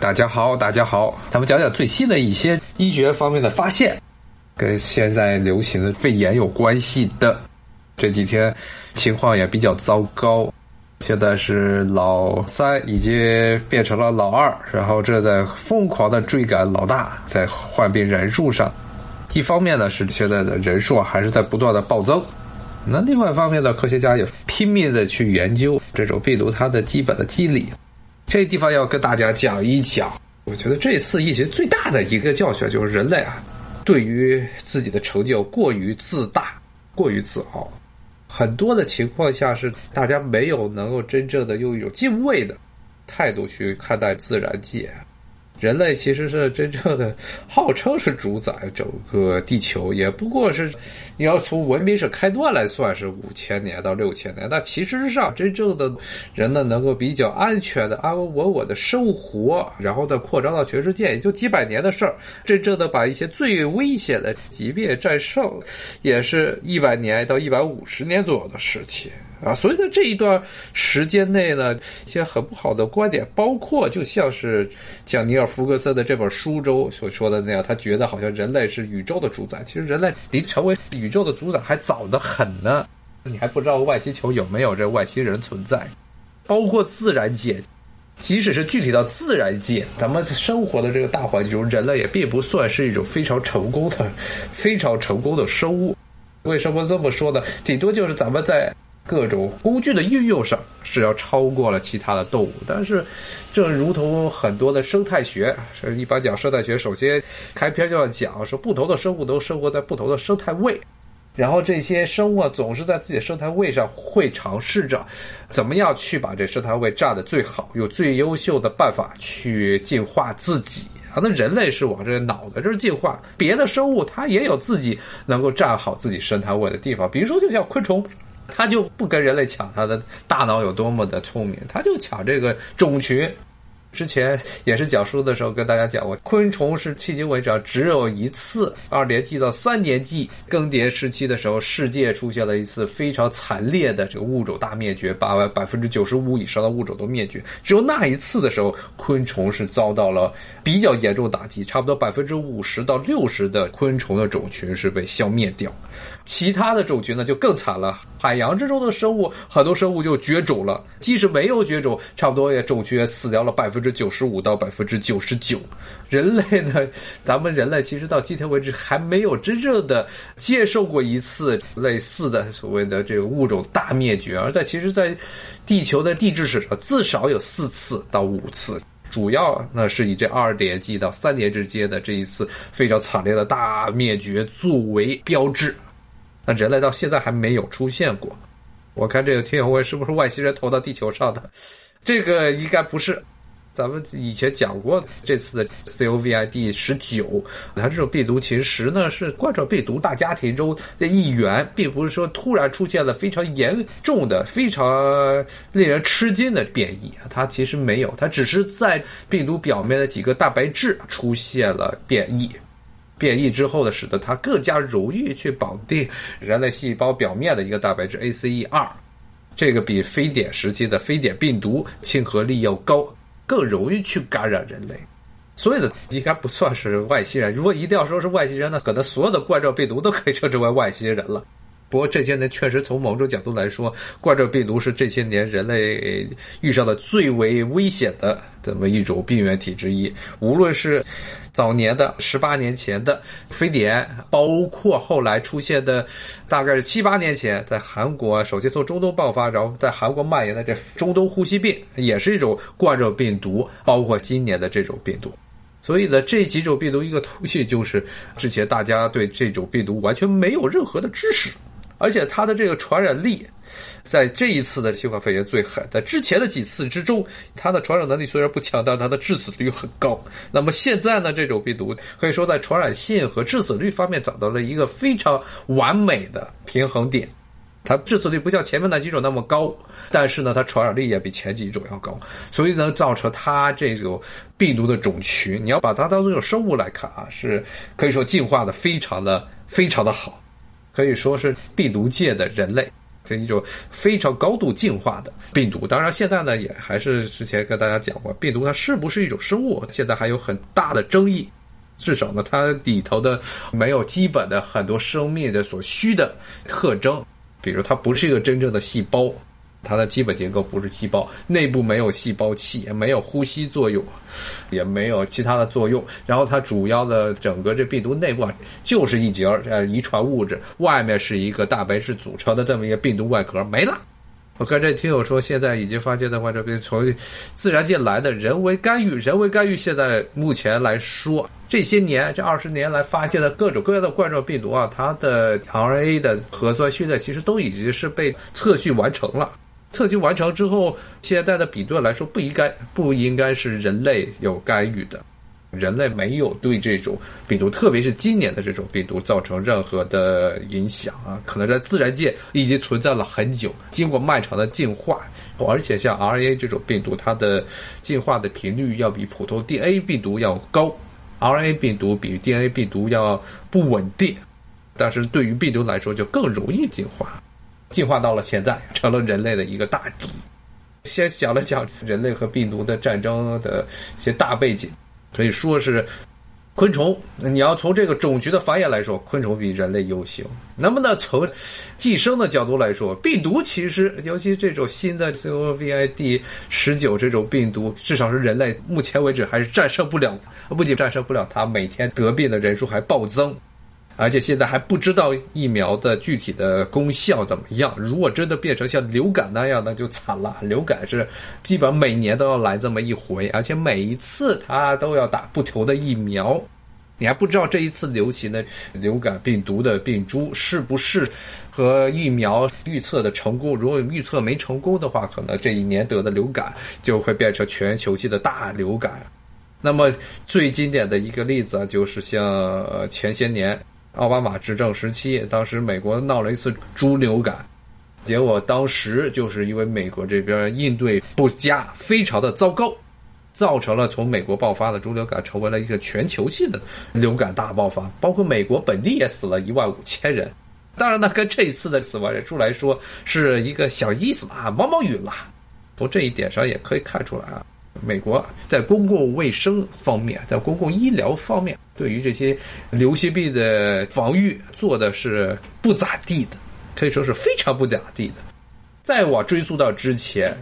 大家好，大家好，咱们讲讲最新的一些医学方面的发现，跟现在流行的肺炎有关系的。这几天情况也比较糟糕，现在是老三已经变成了老二，然后正在疯狂的追赶老大，在患病人数上。一方面呢，是现在的人数还是在不断的暴增，那另外一方面呢，科学家也拼命的去研究这种病毒它的基本的机理。这地方要跟大家讲一讲，我觉得这次疫情最大的一个教训就是人类啊，对于自己的成就过于自大、过于自傲，很多的情况下是大家没有能够真正的用一种敬畏的态度去看待自然界。人类其实是真正的号称是主宰整个地球，也不过是你要从文明史开端来算是五千年到六千年，但其实上真正的人呢，能够比较安全的安安稳稳的生活，然后再扩张到全世界，也就几百年的事儿。真正的把一些最危险的疾病战胜，也是一百年到一百五十年左右的事情。啊，所以在这一段时间内呢，一些很不好的观点，包括就像是像尼尔·福格森的这本书中所说的那样，他觉得好像人类是宇宙的主宰。其实人类离成为宇宙的主宰还早得很呢。你还不知道外星球有没有这外星人存在，包括自然界，即使是具体到自然界，咱们生活的这个大环境中，人类也并不算是一种非常成功的、非常成功的生物。为什么这么说呢？顶多就是咱们在。各种工具的运用上是要超过了其他的动物，但是，这如同很多的生态学，一般讲生态学，首先开篇就要讲说，不同的生物都生活在不同的生态位，然后这些生物总是在自己的生态位上会尝试着怎么样去把这生态位占的最好，用最优秀的办法去进化自己啊。那人类是往这脑子这儿进化，别的生物它也有自己能够占好自己生态位的地方，比如说就像昆虫。他就不跟人类抢，他的大脑有多么的聪明，他就抢这个种群。之前也是讲书的时候跟大家讲过，昆虫是迄今为止只有一次二年纪到三年纪更迭时期的时候，世界出现了一次非常惨烈的这个物种大灭绝，把百分之九十五以上的物种都灭绝。只有那一次的时候，昆虫是遭到了比较严重打击，差不多百分之五十到六十的昆虫的种群是被消灭掉。其他的种群呢就更惨了，海洋之中的生物很多生物就绝种了，即使没有绝种，差不多也种群死掉了百分分之九十五到百分之九十九。人类呢，咱们人类其实到今天为止还没有真正的接受过一次类似的所谓的这个物种大灭绝，而在其实，在地球的地质史上至少有四次到五次，主要呢是以这二年纪到三年之间的这一次非常惨烈的大灭绝作为标志。那人类到现在还没有出现过，我看这个天文是不是外星人投到地球上的？这个应该不是。咱们以前讲过，这次的 COVID 十九，它这种病毒其实呢是冠状病毒大家庭中的一员，并不是说突然出现了非常严重的、非常令人吃惊的变异。它其实没有，它只是在病毒表面的几个蛋白质出现了变异。变异之后呢，使得它更加容易去绑定人类细胞表面的一个蛋白质 ACE2，这个比非典时期的非典病毒亲和力要高，更容易去感染人类。所以呢，应该不算是外星人。如果一定要说是外星人，那可能所有的冠状病毒都可以称之为外星人了。不过这些年确实从某种角度来说，冠状病毒是这些年人类遇上的最为危险的这么一种病原体之一。无论是早年的十八年前的非典，包括后来出现的大概是七八年前在韩国首先从中东爆发，然后在韩国蔓延的这中东呼吸病，也是一种冠状病毒。包括今年的这种病毒，所以呢，这几种病毒一个途径就是之前大家对这种病毒完全没有任何的知识。而且它的这个传染力，在这一次的新冠肺炎最狠，在之前的几次之中，它的传染能力虽然不强，但它的致死率很高。那么现在呢，这种病毒可以说在传染性和致死率方面找到了一个非常完美的平衡点。它致死率不像前面那几种那么高，但是呢，它传染力也比前几种要高，所以呢，造成它这种病毒的种群，你要把它当做一种生物来看啊，是可以说进化的非常的非常的好。可以说是病毒界的人类，这一种非常高度进化的病毒。当然，现在呢也还是之前跟大家讲过，病毒它是不是一种生物，现在还有很大的争议。至少呢，它里头的没有基本的很多生命的所需的特征，比如它不是一个真正的细胞。它的基本结构不是细胞，内部没有细胞器，也没有呼吸作用，也没有其他的作用。然后它主要的整个这病毒内部啊，就是一节呃遗传物质，外面是一个蛋白质组成的这么一个病毒外壳，没了。我看这听友说，现在已经发现的话，这个从自然界来的人为干预，人为干预，现在目前来说，这些年这二十年来发现的各种各样的冠状病毒啊，它的 RNA 的核酸序列其实都已经是被测序完成了。测序完成之后，现在的比对来说，不应该不应该是人类有干预的，人类没有对这种病毒，特别是今年的这种病毒造成任何的影响啊。可能在自然界已经存在了很久，经过漫长的进化，而且像 RNA 这种病毒，它的进化的频率要比普通 DNA 病毒要高，RNA 病毒比 DNA 病毒要不稳定，但是对于病毒来说就更容易进化。进化到了现在，成了人类的一个大敌。先讲了讲人类和病毒的战争的一些大背景，可以说是昆虫。你要从这个种群的繁衍来说，昆虫比人类优秀。那么呢，从寄生的角度来说，病毒其实，尤其这种新的 COVID 十九这种病毒，至少是人类目前为止还是战胜不了。不仅战胜不了它，每天得病的人数还暴增。而且现在还不知道疫苗的具体的功效怎么样。如果真的变成像流感那样，那就惨了。流感是基本每年都要来这么一回，而且每一次它都要打不同的疫苗。你还不知道这一次流行的流感病毒的病株是不是和疫苗预测的成功。如果预测没成功的话，可能这一年得的流感就会变成全球性的大流感。那么最经典的一个例子啊，就是像前些年。奥巴马执政时期，当时美国闹了一次猪流感，结果当时就是因为美国这边应对不佳，非常的糟糕，造成了从美国爆发的猪流感成为了一个全球性的流感大爆发，包括美国本地也死了一万五千人。当然呢，跟这一次的死亡人数来说是一个小意思啊，毛毛雨了。从这一点上也可以看出来啊。美国在公共卫生方面，在公共医疗方面，对于这些流行病的防御做的是不咋地的，可以说是非常不咋地的。再往追溯到之前，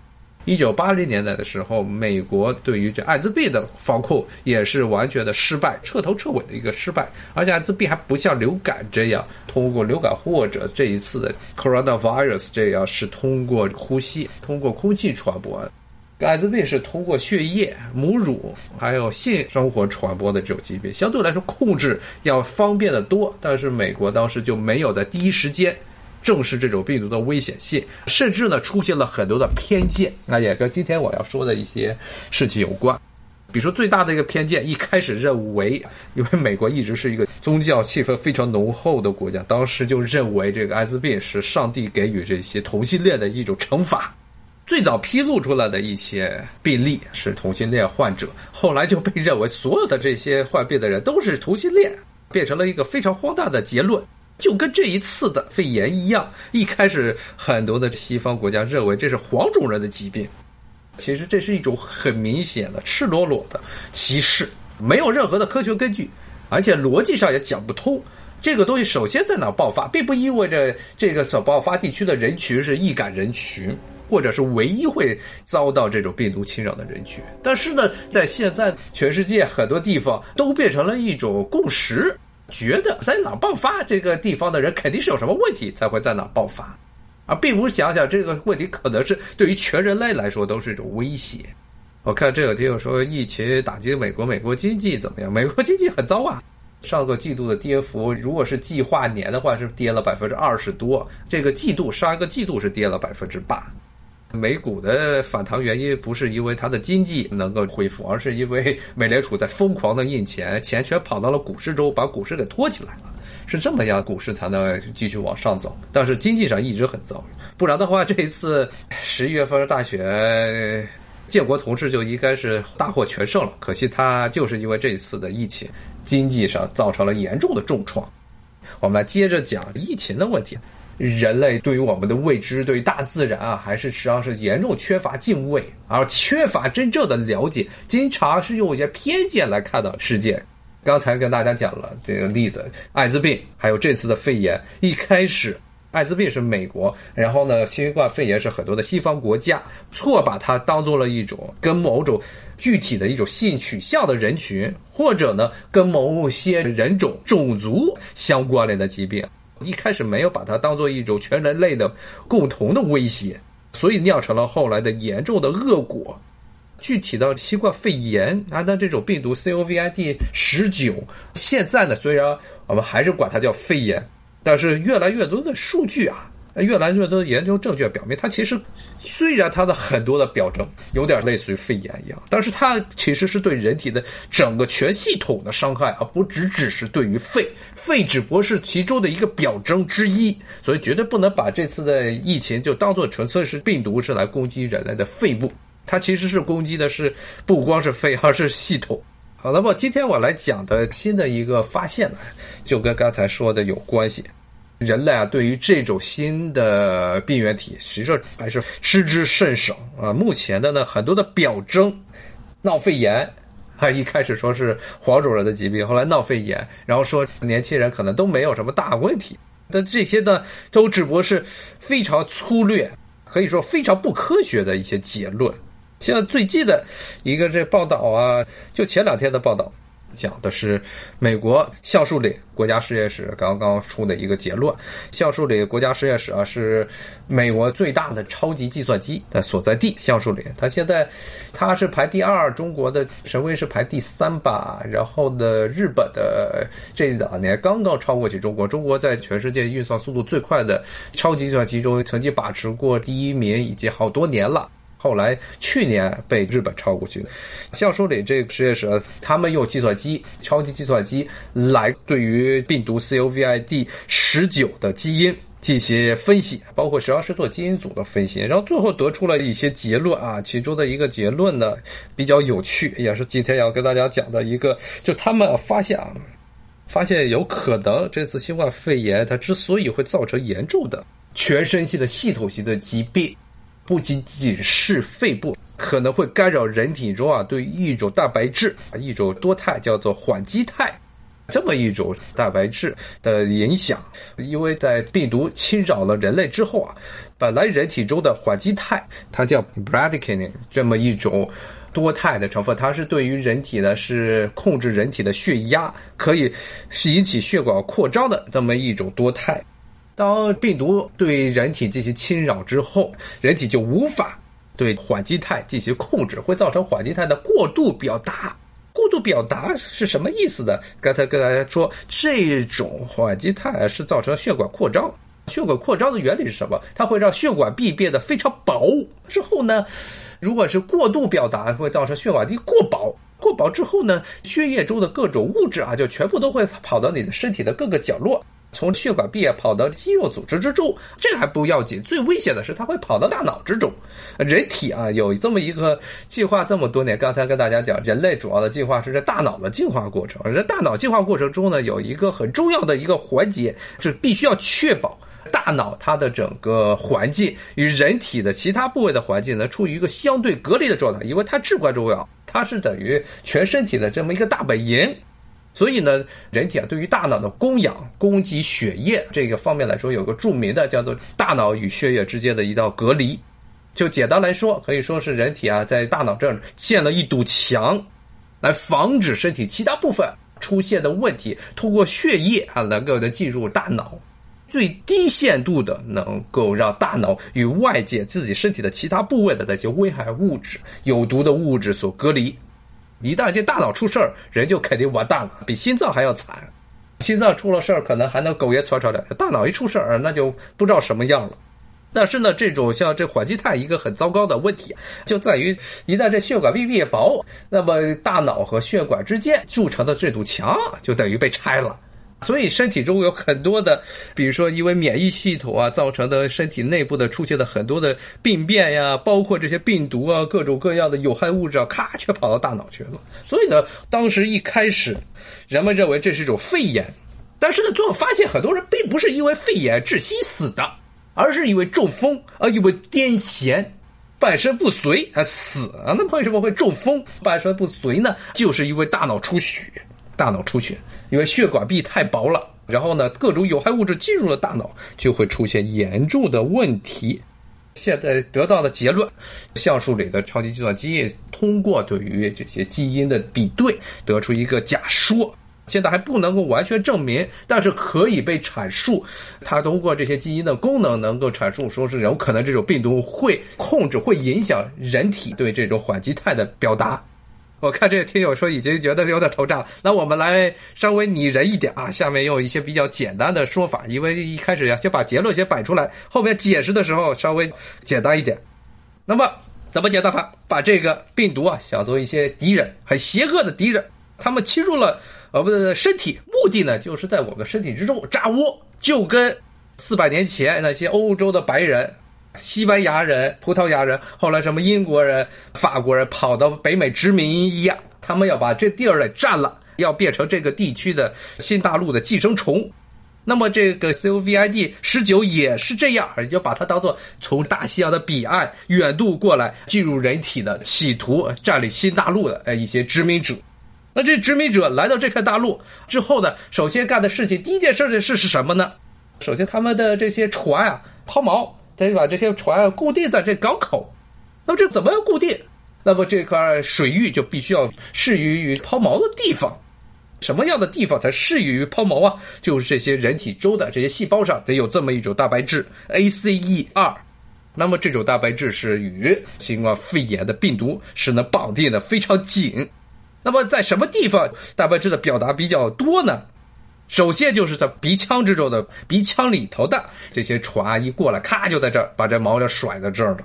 一九八零年代的时候，美国对于这艾滋病的防控也是完全的失败，彻头彻尾的一个失败。而且艾滋病还不像流感这样通过流感或者这一次的 coronavirus 这样是通过呼吸、通过空气传播。艾滋病是通过血液、母乳还有性生活传播的这种疾病，相对来说控制要方便的多。但是美国当时就没有在第一时间正视这种病毒的危险性，甚至呢出现了很多的偏见。那也跟今天我要说的一些事情有关。比如说最大的一个偏见，一开始认为，因为美国一直是一个宗教气氛非常浓厚的国家，当时就认为这个艾滋病是上帝给予这些同性恋的一种惩罚。最早披露出来的一些病例是同性恋患者，后来就被认为所有的这些患病的人都是同性恋，变成了一个非常荒诞的结论，就跟这一次的肺炎一样。一开始很多的西方国家认为这是黄种人的疾病，其实这是一种很明显的赤裸裸的歧视，没有任何的科学根据，而且逻辑上也讲不通。这个东西首先在哪爆发，并不意味着这个所爆发地区的人群是易感人群。或者是唯一会遭到这种病毒侵扰的人群，但是呢，在现在全世界很多地方都变成了一种共识，觉得在哪爆发，这个地方的人肯定是有什么问题才会在哪爆发，而并不是想想这个问题可能是对于全人类来说都是一种威胁。我看这有听友说疫情打击美国，美国经济怎么样？美国经济很糟啊，上个季度的跌幅，如果是计划年的话，是跌了百分之二十多，这个季度上一个季度是跌了百分之八。美股的反弹原因不是因为它的经济能够恢复，而是因为美联储在疯狂的印钱，钱全跑到了股市中，把股市给托起来了，是这么样，股市才能继续往上走。但是经济上一直很糟，不然的话，这一次十一月份的大选，建国同志就应该是大获全胜了。可惜他就是因为这一次的疫情，经济上造成了严重的重创。我们来接着讲疫情的问题。人类对于我们的未知，对于大自然啊，还是实际上是严重缺乏敬畏，而缺乏真正的了解，经常是用一些偏见来看到世界。刚才跟大家讲了这个例子，艾滋病，还有这次的肺炎。一开始，艾滋病是美国，然后呢，新冠肺炎是很多的西方国家错把它当做了一种跟某种具体的一种性取向的人群，或者呢，跟某些人种种族相关联的疾病。一开始没有把它当做一种全人类的共同的威胁，所以酿成了后来的严重的恶果。具体到新冠肺炎啊，那这种病毒 COVID 十九，现在呢，虽然我们还是管它叫肺炎，但是越来越多的数据啊，越来越多的研究证据表明，它其实虽然它的很多的表征有点类似于肺炎一样，但是它其实是对人体的整个全系统的伤害，而不只只是对于肺，肺只不过是其中的一个表征之一，所以绝对不能把这次的疫情就当做纯粹是病毒是来攻击人类的肺部。它其实是攻击的是不光是肺，而是系统。好，那么今天我来讲的新的一个发现呢，就跟刚才说的有关系。人类啊，对于这种新的病原体，实际上还是知之甚少啊。目前的呢，很多的表征，闹肺炎，啊，一开始说是黄种人的疾病，后来闹肺炎，然后说年轻人可能都没有什么大问题。但这些呢，都只不过是非常粗略，可以说非常不科学的一些结论。像最近的一个这报道啊，就前两天的报道，讲的是美国橡树里国家实验室刚刚出的一个结论。橡树里国家实验室啊，是美国最大的超级计算机的所在地。橡树里，它现在它是排第二，中国的神威是排第三吧。然后呢，日本的这两年刚刚超过去中国。中国在全世界运算速度最快的超级计算机中，曾经把持过第一名，已经好多年了。后来去年被日本超过去的，橡树里这个实验室，他们用计算机、超级计算机来对于病毒 COVID 十九的基因进行分析，包括实际上是做基因组的分析，然后最后得出了一些结论啊。其中的一个结论呢比较有趣，也是今天要跟大家讲的一个，就他们发现啊，发现有可能这次新冠肺炎它之所以会造成严重的全身性的系统性的疾病。不仅仅是肺部可能会干扰人体中啊对一种蛋白质啊一种多肽叫做缓激肽这么一种蛋白质的影响，因为在病毒侵扰了人类之后啊，本来人体中的缓激肽它叫 bradykinin 这么一种多肽的成分，它是对于人体呢是控制人体的血压，可以是引起血管扩张的这么一种多肽。当病毒对人体进行侵扰之后，人体就无法对缓激肽进行控制，会造成缓激肽的过度表达。过度表达是什么意思呢？刚才跟大家说，这种缓激肽是造成血管扩张。血管扩张的原理是什么？它会让血管壁变得非常薄。之后呢，如果是过度表达，会造成血管壁过薄。过薄之后呢，血液中的各种物质啊，就全部都会跑到你的身体的各个角落。从血管壁啊跑到肌肉组织之中，这个还不要紧，最危险的是它会跑到大脑之中。人体啊，有这么一个进化这么多年，刚才跟大家讲，人类主要的进化是在大脑的进化过程。而大脑进化过程中呢，有一个很重要的一个环节是必须要确保大脑它的整个环境与人体的其他部位的环境呢处于一个相对隔离的状态，因为它至关重要，它是等于全身体的这么一个大本营。所以呢，人体啊，对于大脑的供氧、供给血液这个方面来说，有个著名的叫做大脑与血液之间的一道隔离。就简单来说，可以说是人体啊，在大脑这儿建了一堵墙，来防止身体其他部分出现的问题，通过血液啊，能够的进入大脑，最低限度的能够让大脑与外界自己身体的其他部位的那些危害物质、有毒的物质所隔离。一旦这大脑出事儿，人就肯定完蛋了，比心脏还要惨。心脏出了事儿，可能还能苟延残喘的；大脑一出事儿，那就不知道什么样了。但是呢，这种像这缓激肽一个很糟糕的问题，就在于一旦这血管壁变薄，那么大脑和血管之间筑成的这堵墙就等于被拆了。所以身体中有很多的，比如说因为免疫系统啊造成的身体内部的出现的很多的病变呀，包括这些病毒啊各种各样的有害物质啊，咔全跑到大脑去了。所以呢，当时一开始，人们认为这是一种肺炎，但是呢，最后发现很多人并不是因为肺炎窒息死的，而是因为中风，而因为癫痫，半身不遂而死。那为什么会中风、半身不遂呢？就是因为大脑出血，大脑出血，因为血管壁太薄了，然后呢，各种有害物质进入了大脑，就会出现严重的问题。现在得到的结论，橡树里的超级计算机通过对于这些基因的比对，得出一个假说。现在还不能够完全证明，但是可以被阐述。它通过这些基因的功能，能够阐述说是有可能这种病毒会控制、会影响人体对这种缓激态的表达。我看这个听友说已经觉得有点头炸了，那我们来稍微拟人一点啊，下面用一些比较简单的说法，因为一开始呀先把结论先摆出来，后面解释的时候稍微简单一点。那么怎么简单法？把这个病毒啊想做一些敌人，很邪恶的敌人，他们侵入了。我们的身体目的呢，就是在我们身体之中扎窝，就跟四百年前那些欧洲的白人、西班牙人、葡萄牙人，后来什么英国人、法国人跑到北美殖民一样，他们要把这地儿给占了，要变成这个地区的新大陆的寄生虫。那么这个 COVID 十九也是这样，就把它当做从大西洋的彼岸远渡过来进入人体的，企图占领新大陆的呃一些殖民者。那这殖民者来到这片大陆之后呢，首先干的事情，第一件事情是是什么呢？首先，他们的这些船啊，抛锚，得把这些船固定在这港口。那么这怎么样固定？那么这块水域就必须要适于于抛锚的地方。什么样的地方才适于于抛锚啊？就是这些人体中的这些细胞上得有这么一种蛋白质 ACE2。那么这种蛋白质是与新冠肺炎的病毒是能绑定的非常紧。那么在什么地方蛋白质的表达比较多呢？首先就是在鼻腔之中的鼻腔里头的这些船一过来，咔就在这儿把这毛就甩在这儿了。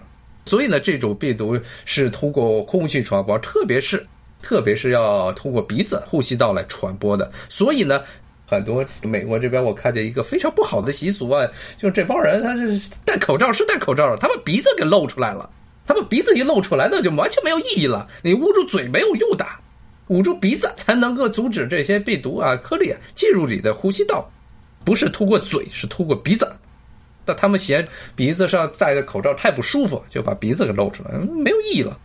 所以呢，这种病毒是通过空气传播，特别是特别是要通过鼻子、呼吸道来传播的。所以呢，很多美国这边我看见一个非常不好的习俗啊，就是这帮人他是戴口罩是戴口罩，他把鼻子给露出来了。他把鼻子一露出来，那就完全没有意义了。你捂住嘴没有用的。捂住鼻子才能够阻止这些病毒啊颗粒啊进入你的呼吸道，不是通过嘴，是通过鼻子。那他们嫌鼻子上戴的口罩太不舒服，就把鼻子给露出来，没有意义了。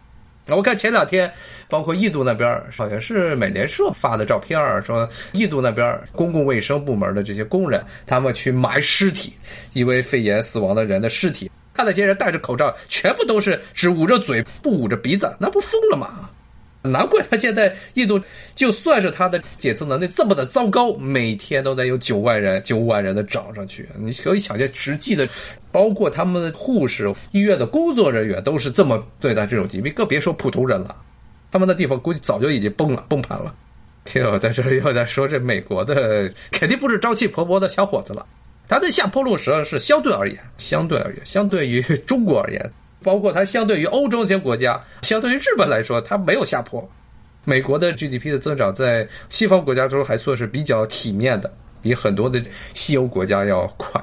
我看前两天，包括印度那边，好像是美联社发的照片说印度那边公共卫生部门的这些工人，他们去埋尸体，因为肺炎死亡的人的尸体，看那些人戴着口罩，全部都是只捂着嘴，不捂着鼻子，那不疯了吗？难怪他现在印度就算是他的检测能力这么的糟糕，每天都得有九万人、九万人的涨上去。你可以想见，实际的，包括他们的护士、医院的工作人员都是这么对待这种疾病，更别说普通人了。他们那地方估计早就已经崩了、崩盘了。听我在这里又在说，这美国的肯定不是朝气蓬勃的小伙子了。他的下坡路实际上是相对而言，相对而言，相对于中国而言。包括它相对于欧洲这些国家，相对于日本来说，它没有下坡。美国的 GDP 的增长在西方国家中还算是比较体面的，比很多的西欧国家要快。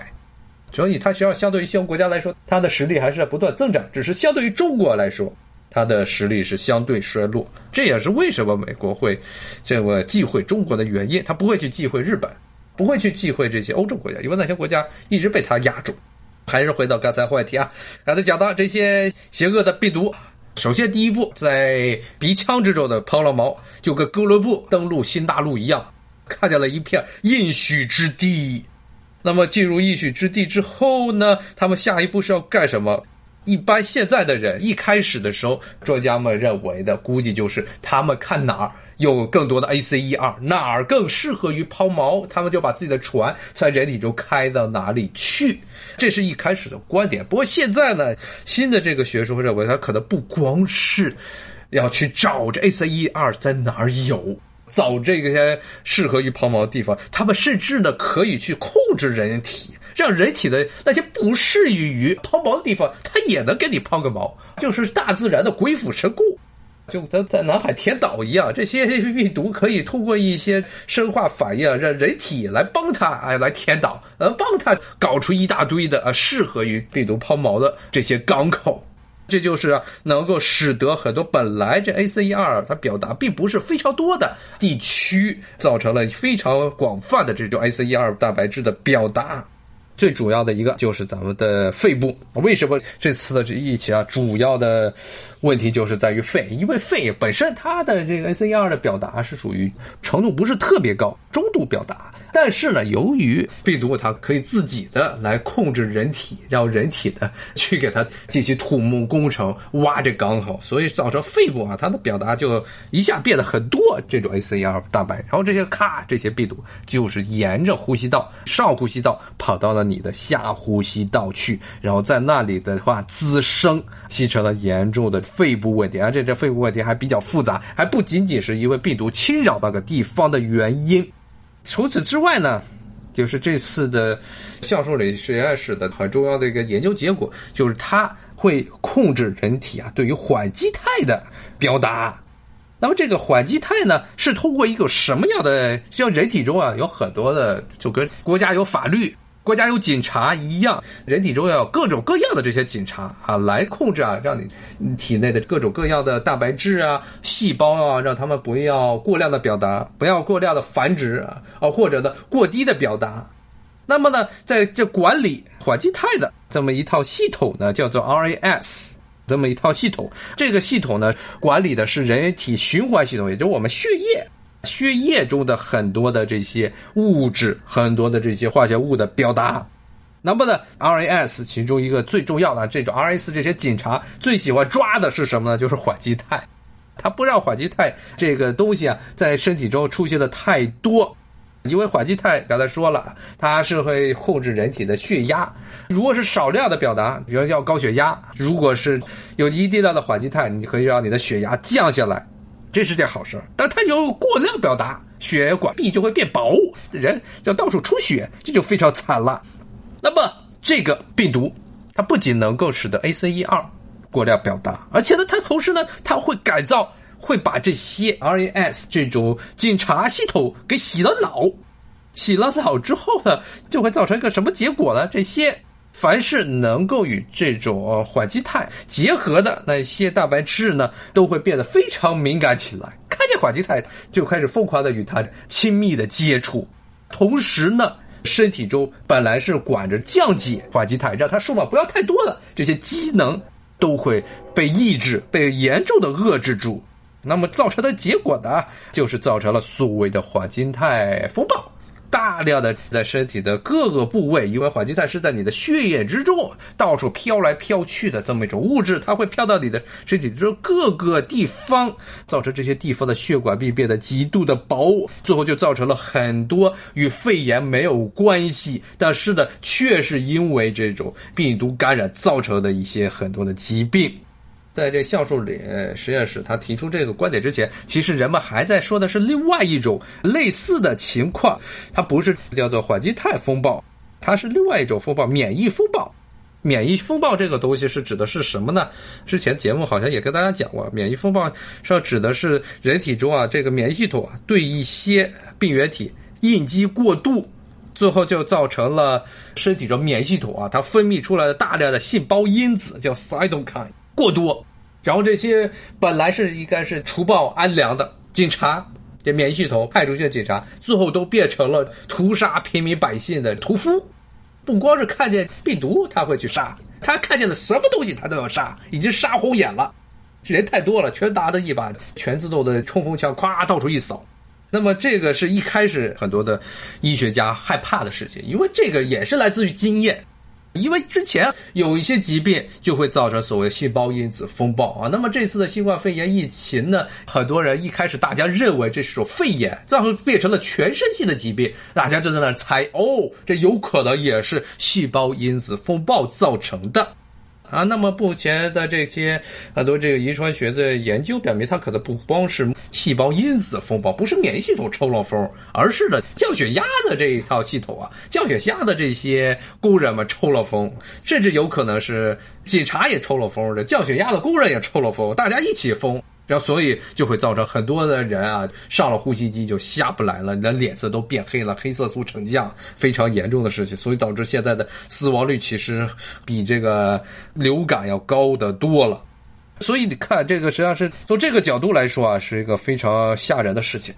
所以它实际上相对于西欧国家来说，它的实力还是在不断增长。只是相对于中国来说，它的实力是相对衰落。这也是为什么美国会这么忌讳中国的原因。他不会去忌讳日本，不会去忌讳这些欧洲国家，因为那些国家一直被他压住。还是回到刚才话题啊，刚才讲到这些邪恶的病毒，首先第一步在鼻腔之中的抛了锚，就跟哥伦布登陆新大陆一样，看见了一片应许之地。那么进入应许之地之后呢，他们下一步是要干什么？一般现在的人一开始的时候，专家们认为的估计就是他们看哪儿。有更多的 ACE2，哪儿更适合于抛锚，他们就把自己的船在人体中开到哪里去。这是一开始的观点。不过现在呢，新的这个学术认为，它可能不光是要去找这 ACE2 在哪儿有，找这个适合于抛锚的地方。他们甚至呢，可以去控制人体，让人体的那些不适于于抛锚的地方，它也能给你抛个锚，就是大自然的鬼斧神工。就跟在南海填岛一样，这些病毒可以通过一些生化反应，让人体来帮它哎来填岛，呃，帮它搞出一大堆的呃适合于病毒抛锚的这些港口。这就是能够使得很多本来这 ACE2 它表达并不是非常多的地区，造成了非常广泛的这种 ACE2 蛋白质的表达。最主要的一个就是咱们的肺部。为什么这次的这疫情啊，主要的问题就是在于肺，因为肺本身它的这个 ACR 的表达是属于程度不是特别高，中度表达。但是呢，由于病毒它可以自己的来控制人体，让人体呢去给它进行土木工程挖这港口，所以造成肺部啊它的表达就一下变得很多这种 ACR 蛋白，然后这些咔这些病毒就是沿着呼吸道上呼吸道跑到了你的下呼吸道去，然后在那里的话滋生，形成了严重的肺部问题，而且这肺部问题还比较复杂，还不仅仅是因为病毒侵扰那个地方的原因。除此之外呢，就是这次的橡树理实验室的很重要的一个研究结果，就是它会控制人体啊对于缓激态的表达。那么这个缓激态呢，是通过一个什么样的？像人体中啊有很多的，就跟国家有法律。国家有警察一样，人体中要有各种各样的这些警察啊，来控制啊，让你体内的各种各样的蛋白质啊、细胞啊，让他们不要过量的表达，不要过量的繁殖啊，啊或者呢过低的表达。那么呢，在这管理缓激态的这么一套系统呢，叫做 RAS，这么一套系统，这个系统呢，管理的是人体循环系统，也就是我们血液。血液中的很多的这些物质，很多的这些化学物的表达，那么呢，RAS 其中一个最重要的这种 RAS 这些警察最喜欢抓的是什么呢？就是缓激肽，它不让缓激肽这个东西啊在身体中出现的太多，因为缓激肽刚才说了，它是会控制人体的血压，如果是少量的表达，比如叫高血压，如果是有一定量的缓激肽，你可以让你的血压降下来。这是件好事，但它有过量表达，血管壁就会变薄，人要到处出血，这就非常惨了。那么这个病毒，它不仅能够使得 ACE2 过量表达，而且呢，它同时呢，它会改造，会把这些 RAS 这种警察系统给洗了脑，洗了脑之后呢，就会造成一个什么结果呢？这些。凡是能够与这种缓激肽结合的那些蛋白质呢，都会变得非常敏感起来。看见缓激肽就开始疯狂的与它亲密的接触。同时呢，身体中本来是管着降解缓激肽，让它数量不要太多的这些机能，都会被抑制、被严重的遏制住。那么造成的结果呢，就是造成了所谓的缓激肽风暴。大量的在身体的各个部位，因为缓激态是在你的血液之中到处飘来飘去的这么一种物质，它会飘到你的身体之中各个地方，造成这些地方的血管壁变得极度的薄，最后就造成了很多与肺炎没有关系，但是呢，却是因为这种病毒感染造成的一些很多的疾病。在这橡树里实验室，他提出这个观点之前，其实人们还在说的是另外一种类似的情况。它不是叫做缓激态风暴，它是另外一种风暴——免疫风暴。免疫风暴这个东西是指的是什么呢？之前节目好像也跟大家讲过，免疫风暴上指的是人体中啊这个免疫系统啊对一些病原体应激过度，最后就造成了身体中免疫系统啊它分泌出来的大量的细胞因子叫 cytokine。过多，然后这些本来是应该是除暴安良的警察，这免疫系统派出去的警察，最后都变成了屠杀平民百姓的屠夫。不光是看见病毒他会去杀，他看见了什么东西他都要杀，已经杀红眼了。人太多了，全拿着一把全自动的冲锋枪，咵到处一扫。那么这个是一开始很多的医学家害怕的事情，因为这个也是来自于经验。因为之前有一些疾病就会造成所谓细胞因子风暴啊，那么这次的新冠肺炎疫情呢，很多人一开始大家认为这是种肺炎，最后变成了全身性的疾病，大家就在那猜，哦，这有可能也是细胞因子风暴造成的。啊，那么目前的这些很多这个遗传学的研究表明，它可能不光是细胞因子风暴，不是免疫系统抽了风，而是呢降血压的这一套系统啊，降血压的这些工人们抽了风，甚至有可能是警察也抽了风，这降血压的工人也抽了风，大家一起疯。然后所以就会造成很多的人啊上了呼吸机就下不来了，你的脸色都变黑了，黑色素沉降非常严重的事情，所以导致现在的死亡率其实比这个流感要高得多了。所以你看，这个实际上是从这个角度来说啊，是一个非常吓人的事情。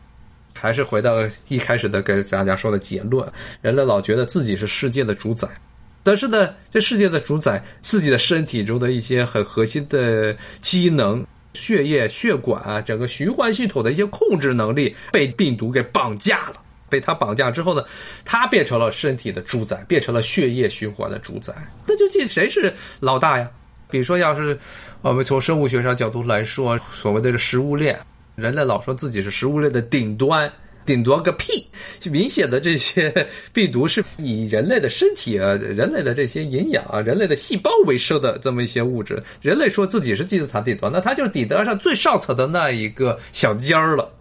还是回到一开始的跟大家说的结论：人类老觉得自己是世界的主宰，但是呢，这世界的主宰自己的身体中的一些很核心的机能。血液、血管啊，整个循环系统的一些控制能力被病毒给绑架了。被它绑架之后呢，它变成了身体的主宰，变成了血液循环的主宰。那究竟谁是老大呀？比如说，要是我们从生物学上角度来说，所谓的食物链，人类老说自己是食物链的顶端。顶多个屁！明显的这些病毒是以人类的身体啊、人类的这些营养啊、人类的细胞为生的这么一些物质。人类说自己是金字塔顶端，那它就是顶端上最上层的那一个小尖儿了。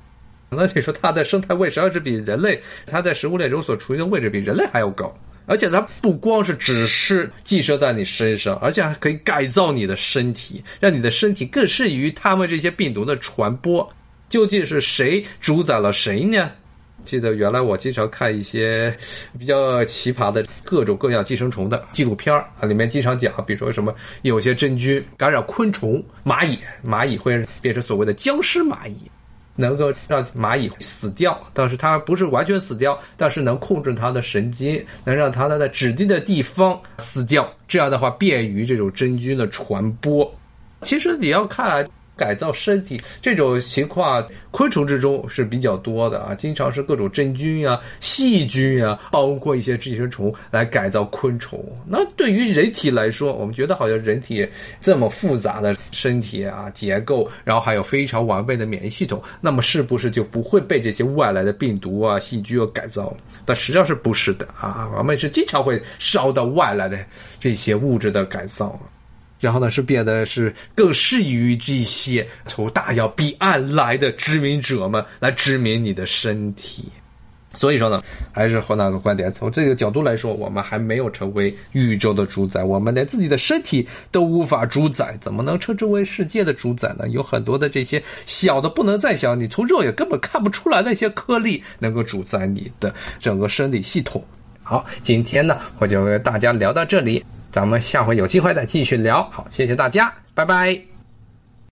那你说它的生态位实际上是比人类，它在食物链中所处于的位置比人类还要高。而且它不光是只是寄生在你身上，而且还可以改造你的身体，让你的身体更适于它们这些病毒的传播。究竟是谁主宰了谁呢？记得原来我经常看一些比较奇葩的各种各样寄生虫的纪录片啊，里面经常讲，比如说什么有些真菌感染昆虫、蚂蚁，蚂蚁会变成所谓的僵尸蚂蚁，能够让蚂蚁死掉，但是它不是完全死掉，但是能控制它的神经，能让它在指定的地方死掉，这样的话便于这种真菌的传播。其实你要看。改造身体这种情况，昆虫之中是比较多的啊，经常是各种真菌啊、细菌啊，包括一些寄生虫来改造昆虫。那对于人体来说，我们觉得好像人体这么复杂的身体啊结构，然后还有非常完备的免疫系统，那么是不是就不会被这些外来的病毒啊、细菌啊改造？但实际上是不是的啊？我们是经常会受到外来的这些物质的改造。然后呢，是变得是更适宜于这些从大洋彼岸来的殖民者们来殖民你的身体。所以说呢，还是和那个观点，从这个角度来说，我们还没有成为宇宙的主宰，我们连自己的身体都无法主宰，怎么能称之为世界的主宰呢？有很多的这些小的不能再小，你从肉眼根本看不出来那些颗粒能够主宰你的整个生理系统。好，今天呢，我就跟大家聊到这里。咱们下回有机会再继续聊，好，谢谢大家，拜拜。